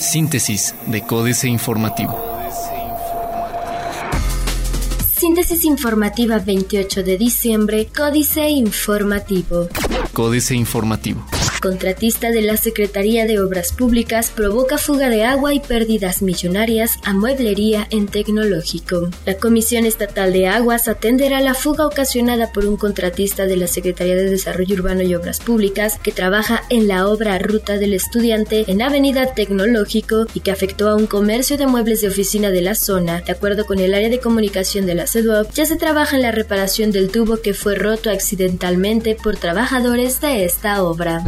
Síntesis de Códice Informativo. Síntesis informativa 28 de diciembre, Códice Informativo. Códice Informativo. Contratista de la Secretaría de Obras Públicas provoca fuga de agua y pérdidas millonarias a mueblería en tecnológico. La Comisión Estatal de Aguas atenderá la fuga ocasionada por un contratista de la Secretaría de Desarrollo Urbano y Obras Públicas que trabaja en la obra Ruta del Estudiante en Avenida Tecnológico y que afectó a un comercio de muebles de oficina de la zona. De acuerdo con el área de comunicación de la CEDUOP, ya se trabaja en la reparación del tubo que fue roto accidentalmente por trabajadores de esta obra.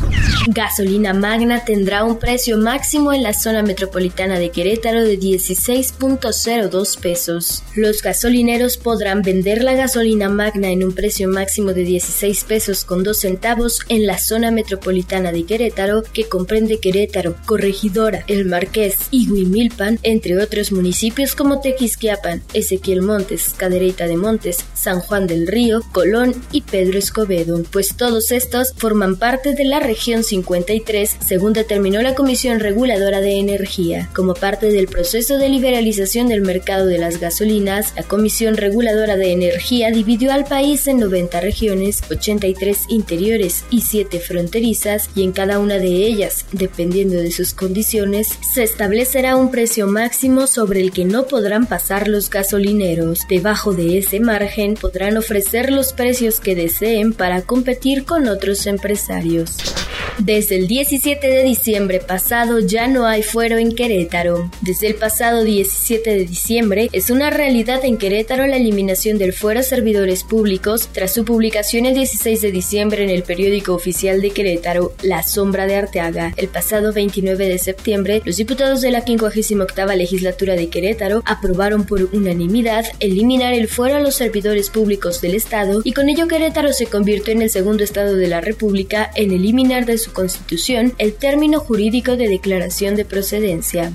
Gasolina Magna tendrá un precio máximo en la zona metropolitana de Querétaro de 16.02 pesos. Los gasolineros podrán vender la gasolina Magna en un precio máximo de 16 pesos con 2 centavos en la zona metropolitana de Querétaro, que comprende Querétaro, Corregidora, El Marqués y Huimilpan, entre otros municipios como Tequisquiapan, Ezequiel Montes, Cadereyta de Montes, San Juan del Río, Colón y Pedro Escobedo, pues todos estos forman parte de la región 53, según determinó la Comisión Reguladora de Energía. Como parte del proceso de liberalización del mercado de las gasolinas, la Comisión Reguladora de Energía dividió al país en 90 regiones, 83 interiores y 7 fronterizas, y en cada una de ellas, dependiendo de sus condiciones, se establecerá un precio máximo sobre el que no podrán pasar los gasolineros. Debajo de ese margen podrán ofrecer los precios que deseen para competir con otros empresarios. Desde el 17 de diciembre pasado ya no hay fuero en Querétaro. Desde el pasado 17 de diciembre es una realidad en Querétaro la eliminación del fuero a servidores públicos tras su publicación el 16 de diciembre en el periódico oficial de Querétaro, La Sombra de Arteaga. El pasado 29 de septiembre, los diputados de la 58 legislatura de Querétaro aprobaron por unanimidad eliminar el fuero a los servidores públicos del Estado y con ello Querétaro se convirtió en el segundo estado de la República en eliminar de su Constitución el término jurídico de declaración de procedencia.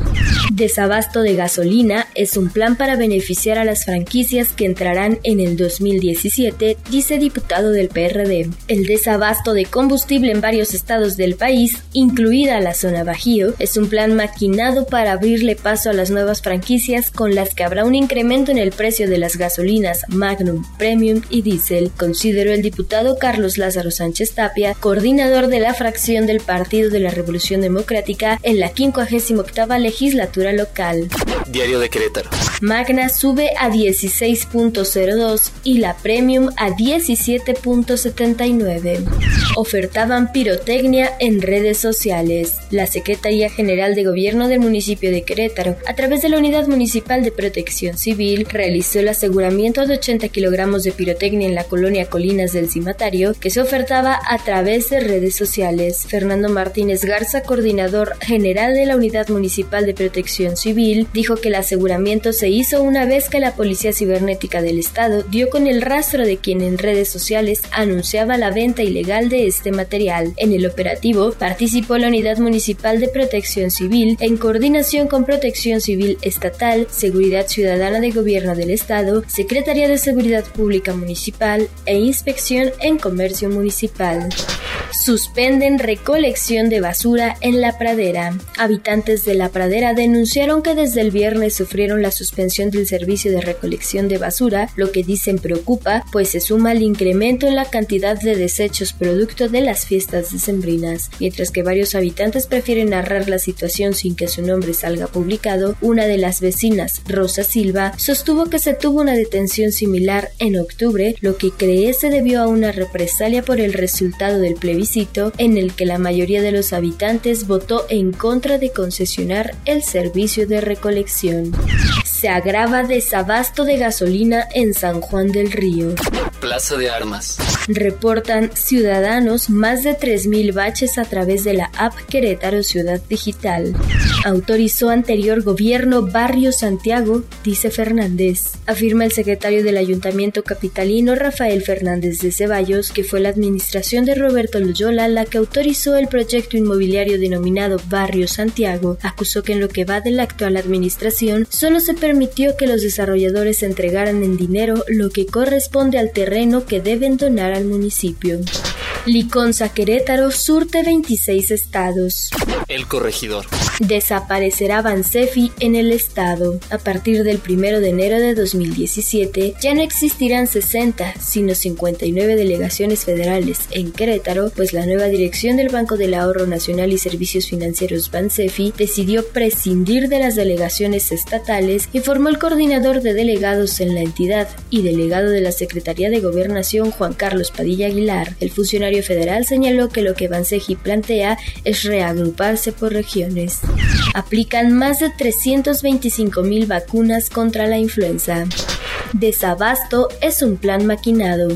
Desabasto de gasolina es un plan para beneficiar a las franquicias que entrarán en el 2017, dice diputado del PRD. El desabasto de combustible en varios estados del país, incluida la zona Bajío, es un plan maquinado para abrirle paso a las nuevas franquicias con las que habrá un incremento en el precio de las gasolinas Magnum, Premium y Diesel, consideró el diputado Carlos Lázaro Sánchez Tapia, coordinador de la fracción del Partido de la Revolución Democrática en la 58 legislatura local. Diario de Querétaro. Magna sube a 16.02 y la Premium a 17.79. Ofertaban pirotecnia en redes sociales. La Secretaría General de Gobierno del municipio de Querétaro, a través de la Unidad Municipal de Protección Civil, realizó el aseguramiento de 80 kilogramos de pirotecnia en la colonia Colinas del Cimatario, que se ofertaba a través de redes sociales. Fernando Martínez Garza, coordinador general de la Unidad Municipal de Protección Civil, dijo que el aseguramiento se hizo una vez que la Policía Cibernética del Estado dio con el rastro de quien en redes sociales anunciaba la venta ilegal de este material. En el operativo participó la Unidad Municipal de Protección Civil en coordinación con Protección Civil Estatal, Seguridad Ciudadana de Gobierno del Estado, Secretaría de Seguridad Pública Municipal e Inspección en Comercio Municipal. Suspenden recolección de basura en la pradera. Habitantes de la pradera denunciaron que desde el viernes sufrieron la suspensión del servicio de recolección de basura, lo que dicen preocupa, pues se suma el incremento en la cantidad de desechos producto de las fiestas decembrinas. Mientras que varios habitantes prefieren narrar la situación sin que su nombre salga publicado, una de las vecinas, Rosa Silva, sostuvo que se tuvo una detención similar en octubre, lo que cree se debió a una represalia por el resultado del plebiscito en el que la mayoría de los habitantes votó en contra de concesionar el servicio de recolección. Se agrava desabasto de gasolina en San Juan del Río. Plaza de Armas. Reportan ciudadanos más de 3.000 baches a través de la app Querétaro Ciudad Digital. Autorizó anterior gobierno Barrio Santiago, dice Fernández. Afirma el secretario del Ayuntamiento Capitalino Rafael Fernández de Ceballos que fue la administración de Roberto La que autorizó el proyecto inmobiliario denominado Barrio Santiago. Acusó que en lo que va de la actual administración solo se permitió que los desarrolladores entregaran en dinero lo que corresponde al terreno que deben donar al municipio. Liconza Querétaro surte 26 estados. El corregidor. Desaparecerá Bansefi en el estado. A partir del 1 de enero de 2017 ya no existirán 60, sino 59 delegaciones federales en Querétaro, pues la nueva dirección del Banco del Ahorro Nacional y Servicios Financieros Bansefi decidió prescindir de las delegaciones estatales, informó el coordinador de delegados en la entidad y delegado de la Secretaría de Gobernación Juan Carlos Padilla Aguilar. El funcionario federal señaló que lo que Banseji plantea es reagruparse por regiones. Aplican más de 325 mil vacunas contra la influenza. Desabasto es un plan maquinado.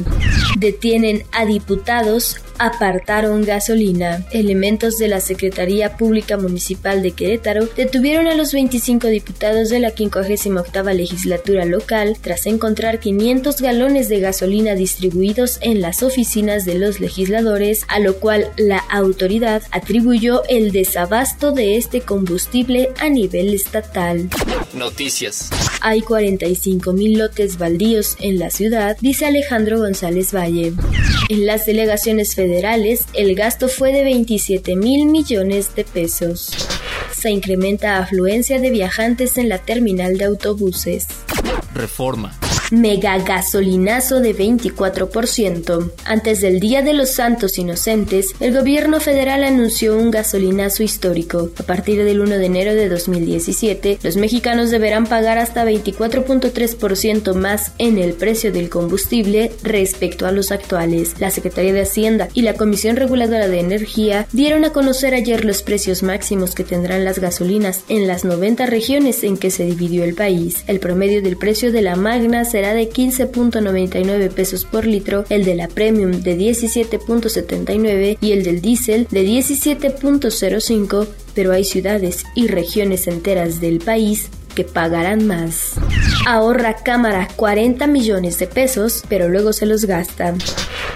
Detienen a diputados apartaron gasolina. Elementos de la Secretaría Pública Municipal de Querétaro detuvieron a los 25 diputados de la 58 legislatura local tras encontrar 500 galones de gasolina distribuidos en las oficinas de los legisladores, a lo cual la autoridad atribuyó el desabasto de este combustible a nivel estatal. Noticias. Hay 45 mil lotes baldíos en la ciudad, dice Alejandro González Valle. En las delegaciones federales, el gasto fue de 27 mil millones de pesos. Se incrementa afluencia de viajantes en la terminal de autobuses. Reforma mega gasolinazo de 24%. Antes del Día de los Santos Inocentes, el gobierno federal anunció un gasolinazo histórico. A partir del 1 de enero de 2017, los mexicanos deberán pagar hasta 24.3% más en el precio del combustible respecto a los actuales. La Secretaría de Hacienda y la Comisión Reguladora de Energía dieron a conocer ayer los precios máximos que tendrán las gasolinas en las 90 regiones en que se dividió el país. El promedio del precio de la Magna se será de 15.99 pesos por litro, el de la Premium de 17.79 y el del diésel de 17.05, pero hay ciudades y regiones enteras del país que pagarán más. Ahorra cámara 40 millones de pesos, pero luego se los gasta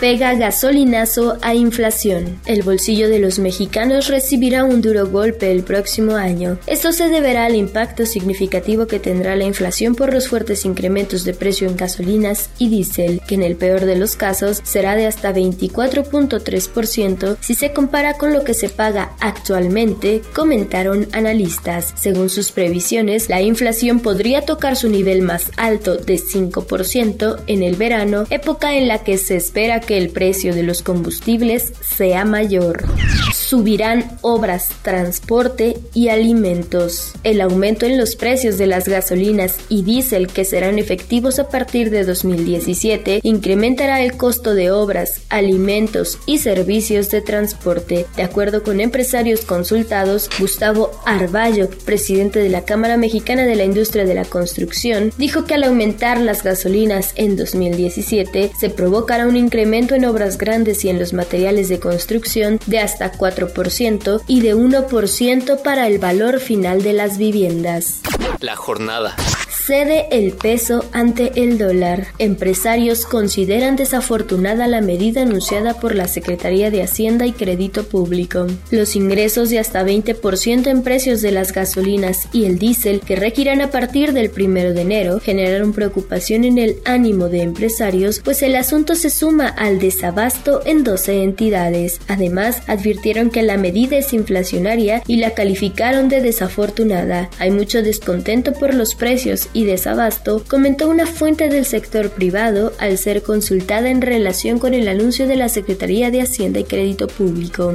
pega gasolinazo a inflación. El bolsillo de los mexicanos recibirá un duro golpe el próximo año. Esto se deberá al impacto significativo que tendrá la inflación por los fuertes incrementos de precio en gasolinas y diésel, que en el peor de los casos será de hasta 24.3% si se compara con lo que se paga actualmente, comentaron analistas. Según sus previsiones, la inflación podría tocar su nivel más alto de 5% en el verano, época en la que se espera que el precio de los combustibles sea mayor. Subirán obras, transporte y alimentos. El aumento en los precios de las gasolinas y diésel que serán efectivos a partir de 2017 incrementará el costo de obras, alimentos y servicios de transporte. De acuerdo con empresarios consultados, Gustavo Arballo, presidente de la Cámara Mexicana de la Industria de la Construcción, dijo que al aumentar las gasolinas en 2017 se provocará un incremento en obras grandes y en los materiales de construcción de hasta 4% y de 1% para el valor final de las viviendas. La jornada cede el peso ante el dólar. Empresarios consideran desafortunada la medida anunciada por la Secretaría de Hacienda y Crédito Público. Los ingresos de hasta 20% en precios de las gasolinas y el diésel que requieran a partir del 1 de enero generaron preocupación en el ánimo de empresarios, pues el asunto se suma al desabasto en 12 entidades. Además, advirtieron que la medida es inflacionaria y la calificaron de desafortunada. Hay mucho descontento por los precios y desabasto, comentó una fuente del sector privado al ser consultada en relación con el anuncio de la Secretaría de Hacienda y Crédito Público.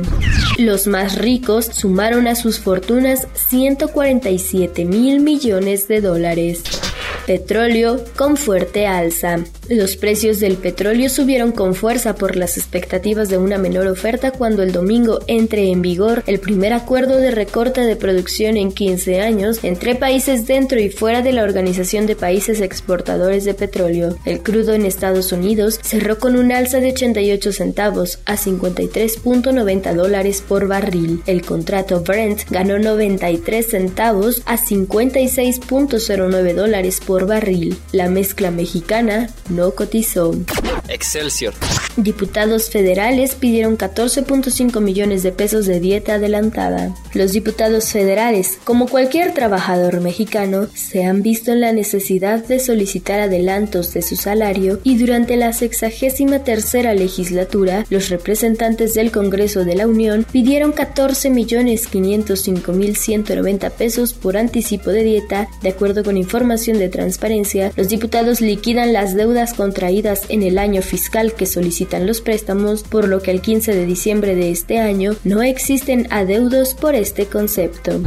Los más ricos sumaron a sus fortunas 147 mil millones de dólares. Petróleo con fuerte alza. Los precios del petróleo subieron con fuerza por las expectativas de una menor oferta cuando el domingo entre en vigor el primer acuerdo de recorte de producción en 15 años entre países dentro y fuera de la Organización de Países Exportadores de Petróleo. El crudo en Estados Unidos cerró con un alza de 88 centavos a 53.90 dólares por barril. El contrato Brent ganó 93 centavos a 56.09 dólares por por barril. La mezcla mexicana no cotizó. Excelsior. Diputados federales pidieron 14.5 millones de pesos de dieta adelantada. Los diputados federales, como cualquier trabajador mexicano, se han visto en la necesidad de solicitar adelantos de su salario y durante la sexagésima tercera legislatura, los representantes del Congreso de la Unión pidieron 14 millones 505 mil 190 pesos por anticipo de dieta. De acuerdo con información de transparencia, los diputados liquidan las deudas contraídas en el año fiscal que solicitan los préstamos, por lo que el 15 de diciembre de este año no existen adeudos por este concepto.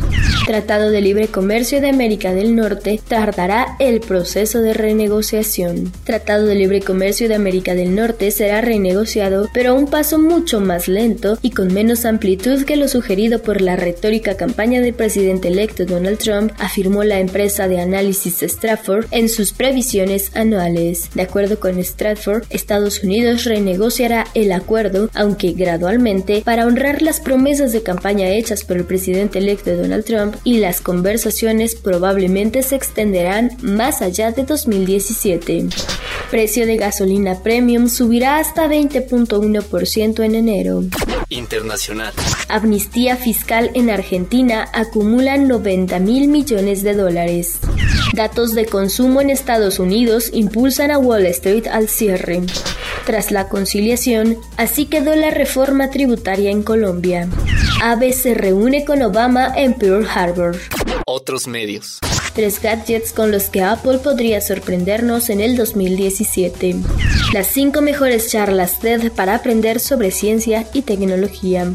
Tratado de Libre Comercio de América del Norte tardará el proceso de renegociación. Tratado de Libre Comercio de América del Norte será renegociado, pero a un paso mucho más lento y con menos amplitud que lo sugerido por la retórica campaña del presidente electo Donald Trump, afirmó la empresa de análisis Stratford en sus previsiones anuales. De acuerdo con Stratford, Estados Unidos renegociará el acuerdo, aunque gradualmente, para honrar las promesas de campaña hechas por el presidente electo Donald Trump y las conversaciones probablemente se extenderán más allá de 2017. Precio de gasolina premium subirá hasta 20.1% en enero. Internacional. Amnistía fiscal en Argentina acumula 90 mil millones de dólares. Datos de consumo en Estados Unidos impulsan a Wall Street al cierre. Tras la conciliación, así quedó la reforma tributaria en Colombia. Abe se reúne con Obama en Pearl Harbor. Otros medios. Tres gadgets con los que Apple podría sorprendernos en el 2017. Las cinco mejores charlas TED para aprender sobre ciencia y tecnología.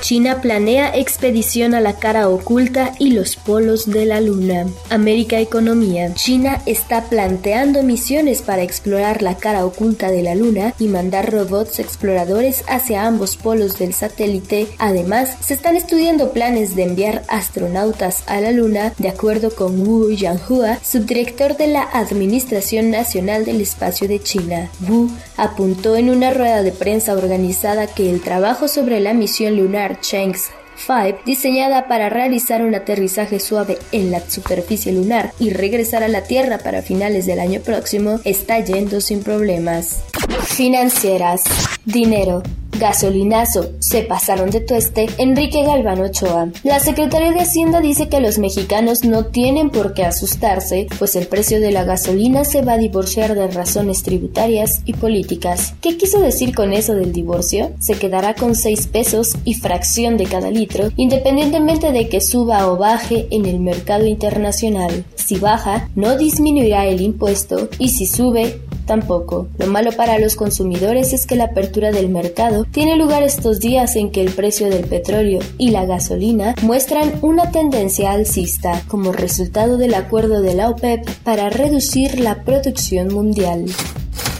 China planea expedición a la cara oculta y los polos de la Luna. América Economía. China está planteando misiones para explorar la cara oculta de la Luna y mandar robots exploradores hacia ambos polos del satélite. Además, se están estudiando planes de enviar astronautas a la Luna, de acuerdo con Wu Yanhua, subdirector de la Administración Nacional del Espacio de China. Wu apuntó en una rueda de prensa organizada que el trabajo sobre la misión lunar Chang'e 5, diseñada para realizar un aterrizaje suave en la superficie lunar y regresar a la Tierra para finales del año próximo, está yendo sin problemas. Financieras. Dinero. Gasolinazo, se pasaron de tueste, Enrique Galván Ochoa. La Secretaría de Hacienda dice que los mexicanos no tienen por qué asustarse, pues el precio de la gasolina se va a divorciar de razones tributarias y políticas. ¿Qué quiso decir con eso del divorcio? Se quedará con 6 pesos y fracción de cada litro, independientemente de que suba o baje en el mercado internacional. Si baja, no disminuirá el impuesto y si sube, tampoco. Lo malo para los consumidores es que la apertura del mercado tiene lugar estos días en que el precio del petróleo y la gasolina muestran una tendencia alcista como resultado del acuerdo de la OPEP para reducir la producción mundial.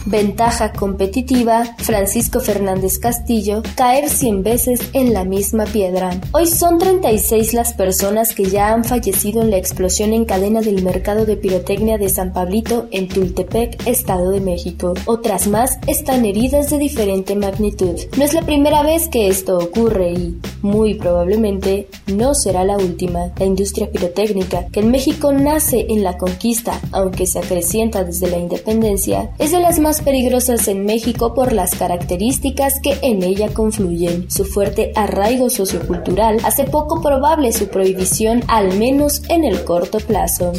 Ventaja competitiva, Francisco Fernández Castillo, caer 100 veces en la misma piedra. Hoy son 36 las personas que ya han fallecido en la explosión en cadena del mercado de pirotecnia de San Pablito en Tultepec, Estado de México. Otras más están heridas de diferente magnitud. No es la primera vez que esto ocurre y, muy probablemente, no será la última. La industria pirotécnica, que en México nace en la conquista, aunque se acrecienta desde la independencia, es de las más peligrosas en México por las características que en ella confluyen. Su fuerte arraigo sociocultural hace poco probable su prohibición al menos en el corto plazo.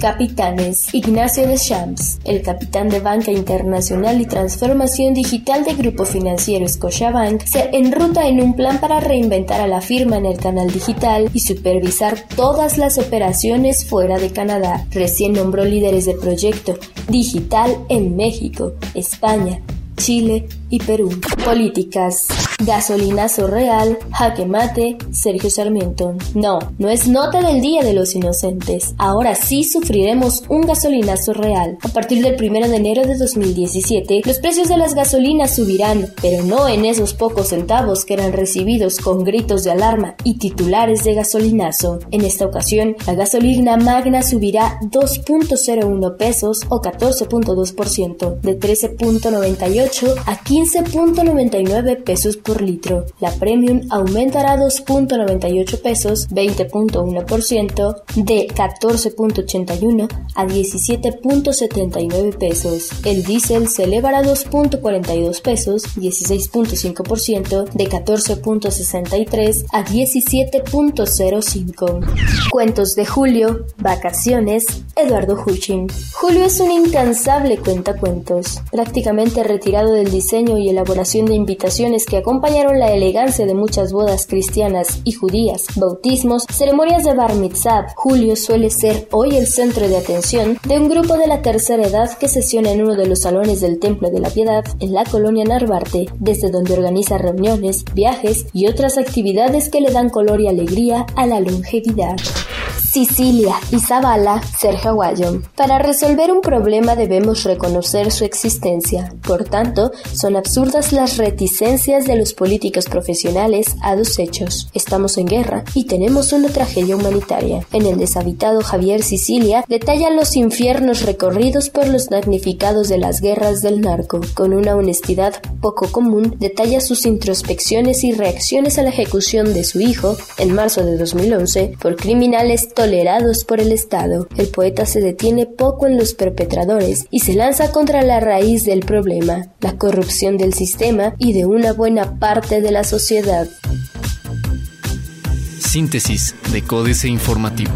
Capitanes. Ignacio de Champs, el capitán de Banca Internacional y Transformación Digital de Grupo Financiero Scotiabank, se enruta en un plan para reinventar a la firma en el canal digital y supervisar todas las operaciones fuera de Canadá. Recién nombró líderes de proyecto digital en México, España, Chile y Perú. Políticas. Gasolinazo real, jaque mate, Sergio Sarmiento. No, no es nota del Día de los Inocentes. Ahora sí sufriremos un gasolinazo real. A partir del 1 de enero de 2017, los precios de las gasolinas subirán, pero no en esos pocos centavos que eran recibidos con gritos de alarma y titulares de gasolinazo. En esta ocasión, la gasolina magna subirá 2.01 pesos o 14.2%, de 13.98 a 15.99 pesos por por litro. La Premium aumentará 2.98 pesos, 20.1%, de 14.81 a 17.79 pesos. El diésel se elevará 2.42 pesos, 16.5%, de 14.63 a 17.05. Cuentos de Julio, Vacaciones, Eduardo Huchin. Julio es un incansable cuentacuentos, prácticamente retirado del diseño y elaboración de invitaciones que acompañaron la elegancia de muchas bodas cristianas y judías, bautismos, ceremonias de bar mitzvah. Julio suele ser hoy el centro de atención de un grupo de la tercera edad que sesiona en uno de los salones del Templo de la Piedad en la colonia Narvarte, desde donde organiza reuniones, viajes y otras actividades que le dan color y alegría a la longevidad. Sicilia y Zavala ser hawaiian. Para resolver un problema debemos reconocer su existencia. Por tanto, son absurdas las reticencias de los políticos profesionales a dos hechos. Estamos en guerra y tenemos una tragedia humanitaria. En el deshabitado Javier Sicilia detalla los infiernos recorridos por los damnificados de las guerras del narco. Con una honestidad poco común, detalla sus introspecciones y reacciones a la ejecución de su hijo, en marzo de 2011, por criminales tolerados por el Estado. El poeta se detiene poco en los perpetradores y se lanza contra la raíz del problema, la corrupción del sistema y de una buena parte de la sociedad. Síntesis de Códice Informativo.